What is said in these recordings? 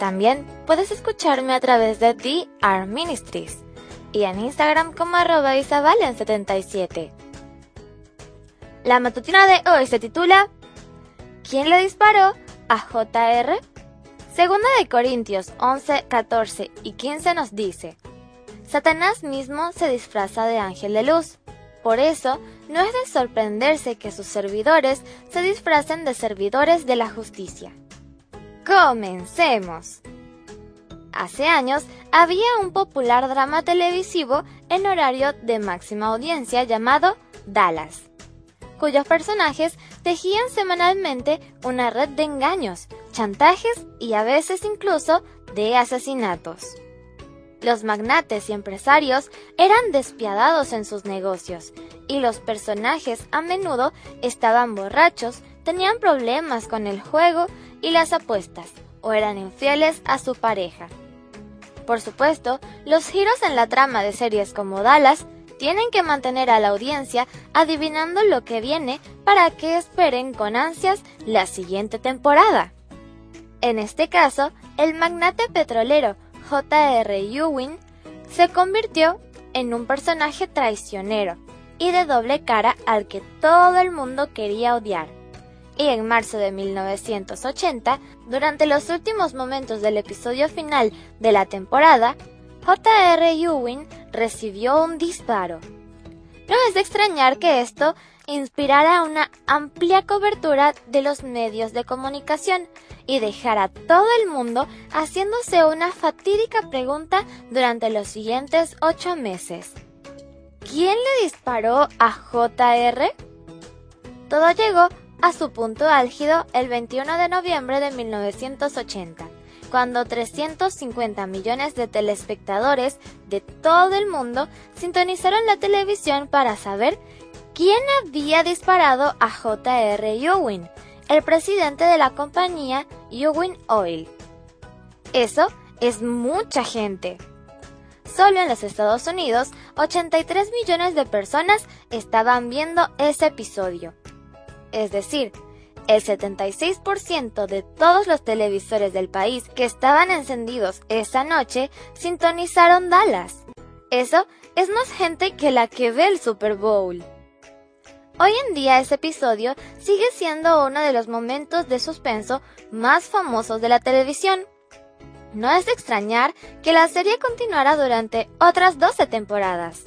También puedes escucharme a través de DR Ministries y en Instagram como arroba isabalen77. La matutina de hoy se titula ¿Quién le disparó a JR? Segunda de Corintios 11, 14 y 15 nos dice, Satanás mismo se disfraza de ángel de luz. Por eso, no es de sorprenderse que sus servidores se disfracen de servidores de la justicia. Comencemos. Hace años había un popular drama televisivo en horario de máxima audiencia llamado Dallas, cuyos personajes tejían semanalmente una red de engaños, chantajes y a veces incluso de asesinatos. Los magnates y empresarios eran despiadados en sus negocios y los personajes a menudo estaban borrachos, tenían problemas con el juego y las apuestas o eran infieles a su pareja. Por supuesto, los giros en la trama de series como Dallas tienen que mantener a la audiencia adivinando lo que viene para que esperen con ansias la siguiente temporada. En este caso, el magnate petrolero J.R. Ewing se convirtió en un personaje traicionero y de doble cara al que todo el mundo quería odiar y en marzo de 1980, durante los últimos momentos del episodio final de la temporada, J.R. Ewing recibió un disparo. No es de extrañar que esto inspirara una amplia cobertura de los medios de comunicación y dejara a todo el mundo haciéndose una fatídica pregunta durante los siguientes ocho meses. ¿Quién le disparó a JR? Todo llegó a su punto álgido el 21 de noviembre de 1980, cuando 350 millones de telespectadores de todo el mundo sintonizaron la televisión para saber quién había disparado a J.R. Ewing, el presidente de la compañía Ewing Oil. Eso es mucha gente. Solo en los Estados Unidos, 83 millones de personas estaban viendo ese episodio es decir, el 76% de todos los televisores del país que estaban encendidos esa noche sintonizaron Dallas. Eso es más gente que la que ve el Super Bowl. Hoy en día ese episodio sigue siendo uno de los momentos de suspenso más famosos de la televisión. No es de extrañar que la serie continuara durante otras 12 temporadas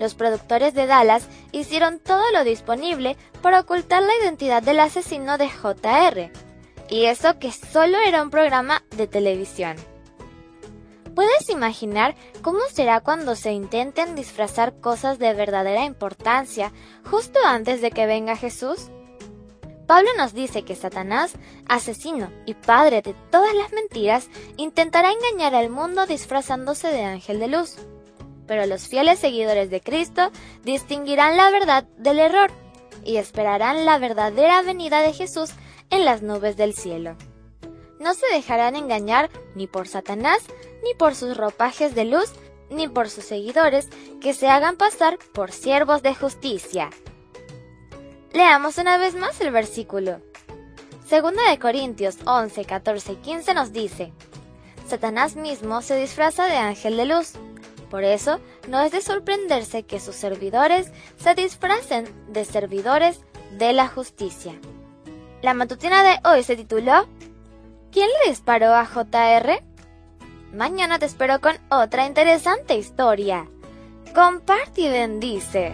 los productores de Dallas hicieron todo lo disponible para ocultar la identidad del asesino de JR, y eso que solo era un programa de televisión. ¿Puedes imaginar cómo será cuando se intenten disfrazar cosas de verdadera importancia justo antes de que venga Jesús? Pablo nos dice que Satanás, asesino y padre de todas las mentiras, intentará engañar al mundo disfrazándose de ángel de luz pero los fieles seguidores de Cristo distinguirán la verdad del error y esperarán la verdadera venida de Jesús en las nubes del cielo. No se dejarán engañar ni por Satanás, ni por sus ropajes de luz, ni por sus seguidores que se hagan pasar por siervos de justicia. Leamos una vez más el versículo. Segunda de Corintios 11, 14 y 15 nos dice, Satanás mismo se disfraza de ángel de luz. Por eso, no es de sorprenderse que sus servidores se disfracen de servidores de la justicia. La matutina de hoy se tituló ¿Quién le disparó a JR? Mañana te espero con otra interesante historia. Comparte y bendice.